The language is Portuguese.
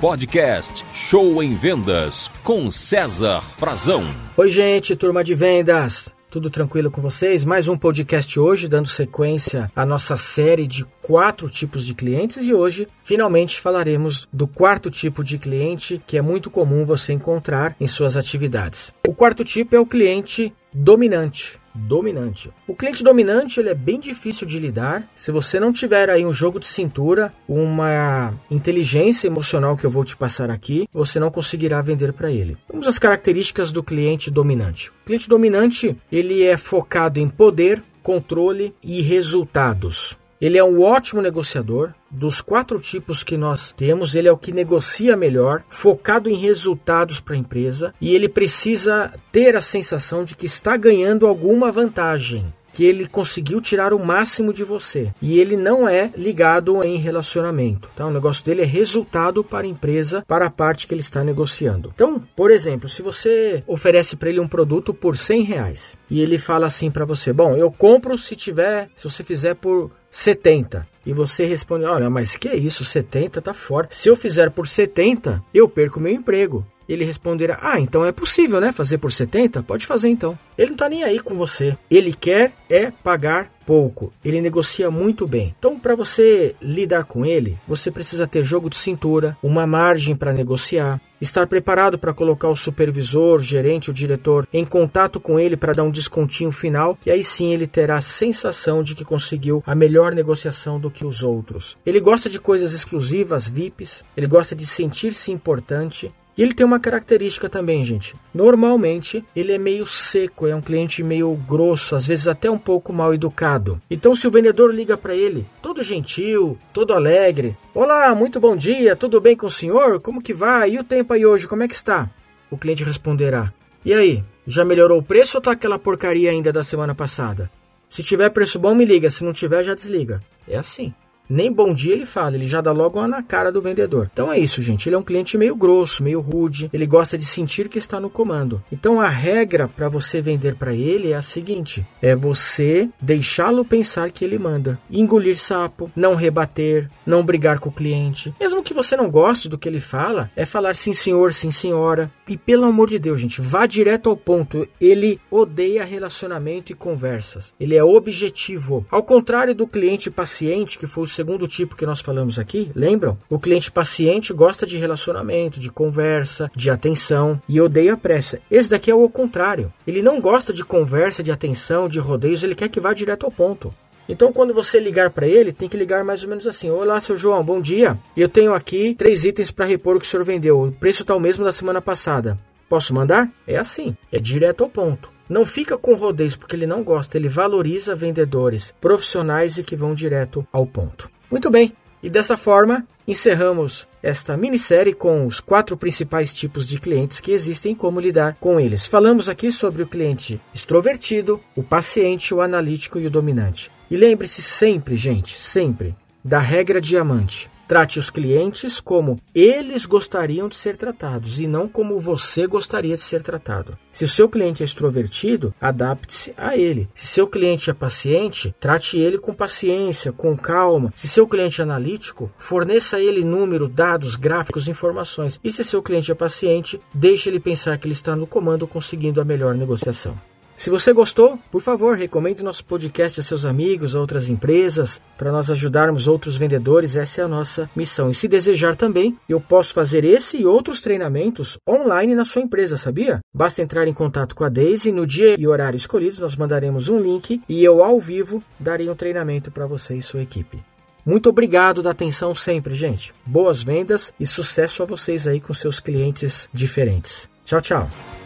Podcast Show em Vendas com César Frazão. Oi, gente, turma de vendas. Tudo tranquilo com vocês? Mais um podcast hoje, dando sequência à nossa série de quatro tipos de clientes e hoje finalmente falaremos do quarto tipo de cliente que é muito comum você encontrar em suas atividades. O quarto tipo é o cliente dominante dominante. O cliente dominante ele é bem difícil de lidar. Se você não tiver aí um jogo de cintura, uma inteligência emocional que eu vou te passar aqui, você não conseguirá vender para ele. Vamos às características do cliente dominante. O cliente dominante ele é focado em poder, controle e resultados. Ele é um ótimo negociador. Dos quatro tipos que nós temos, ele é o que negocia melhor, focado em resultados para a empresa e ele precisa ter a sensação de que está ganhando alguma vantagem que ele conseguiu tirar o máximo de você. E ele não é ligado em relacionamento. Tá? O negócio dele é resultado para a empresa, para a parte que ele está negociando. Então, por exemplo, se você oferece para ele um produto por 100 reais e ele fala assim para você: Bom, eu compro se tiver, se você fizer por 70. E você responde: Olha, mas que é isso? 70 tá fora. Se eu fizer por 70, eu perco meu emprego. Ele responderá: Ah, então é possível, né? Fazer por 70? Pode fazer então. Ele não tá nem aí com você. Ele quer é pagar pouco. Ele negocia muito bem. Então, para você lidar com ele, você precisa ter jogo de cintura, uma margem para negociar, estar preparado para colocar o supervisor, gerente, o diretor em contato com ele para dar um descontinho final, e aí sim ele terá a sensação de que conseguiu a melhor negociação do que os outros. Ele gosta de coisas exclusivas, VIPs, ele gosta de sentir-se importante, e ele tem uma característica também, gente. Normalmente, ele é meio seco, é um cliente meio grosso, às vezes até um pouco mal educado. Então, se o vendedor liga para ele, todo gentil, todo alegre, Olá, muito bom dia, tudo bem com o senhor? Como que vai? E o tempo aí hoje, como é que está? O cliente responderá: E aí, já melhorou o preço ou tá aquela porcaria ainda da semana passada? Se tiver preço bom, me liga, se não tiver, já desliga. É assim. Nem bom dia ele fala, ele já dá logo uma na cara do vendedor. Então é isso, gente. Ele é um cliente meio grosso, meio rude. Ele gosta de sentir que está no comando. Então a regra para você vender para ele é a seguinte: é você deixá-lo pensar que ele manda, engolir sapo, não rebater, não brigar com o cliente. Mesmo que você não goste do que ele fala, é falar sim senhor, sim senhora. E pelo amor de Deus, gente, vá direto ao ponto. Ele odeia relacionamento e conversas. Ele é objetivo. Ao contrário do cliente paciente, que foi o segundo tipo que nós falamos aqui, lembram? O cliente paciente gosta de relacionamento, de conversa, de atenção e odeia pressa. Esse daqui é o contrário. Ele não gosta de conversa, de atenção, de rodeios, ele quer que vá direto ao ponto. Então, quando você ligar para ele, tem que ligar mais ou menos assim: Olá, seu João, bom dia. Eu tenho aqui três itens para repor o que o senhor vendeu. O preço está o mesmo da semana passada. Posso mandar? É assim, é direto ao ponto. Não fica com rodeios porque ele não gosta, ele valoriza vendedores profissionais e que vão direto ao ponto. Muito bem, e dessa forma encerramos esta minissérie com os quatro principais tipos de clientes que existem e como lidar com eles. Falamos aqui sobre o cliente extrovertido, o paciente, o analítico e o dominante. E lembre-se sempre, gente, sempre, da regra diamante. Trate os clientes como eles gostariam de ser tratados e não como você gostaria de ser tratado. Se o seu cliente é extrovertido, adapte-se a ele. Se seu cliente é paciente, trate ele com paciência, com calma. Se seu cliente é analítico, forneça a ele número, dados, gráficos, informações. E se seu cliente é paciente, deixe ele pensar que ele está no comando conseguindo a melhor negociação. Se você gostou, por favor, recomende nosso podcast a seus amigos, a outras empresas, para nós ajudarmos outros vendedores. Essa é a nossa missão. E se desejar também, eu posso fazer esse e outros treinamentos online na sua empresa, sabia? Basta entrar em contato com a Daisy no dia e horário escolhidos, nós mandaremos um link e eu ao vivo darei um treinamento para você e sua equipe. Muito obrigado da atenção sempre, gente. Boas vendas e sucesso a vocês aí com seus clientes diferentes. Tchau, tchau.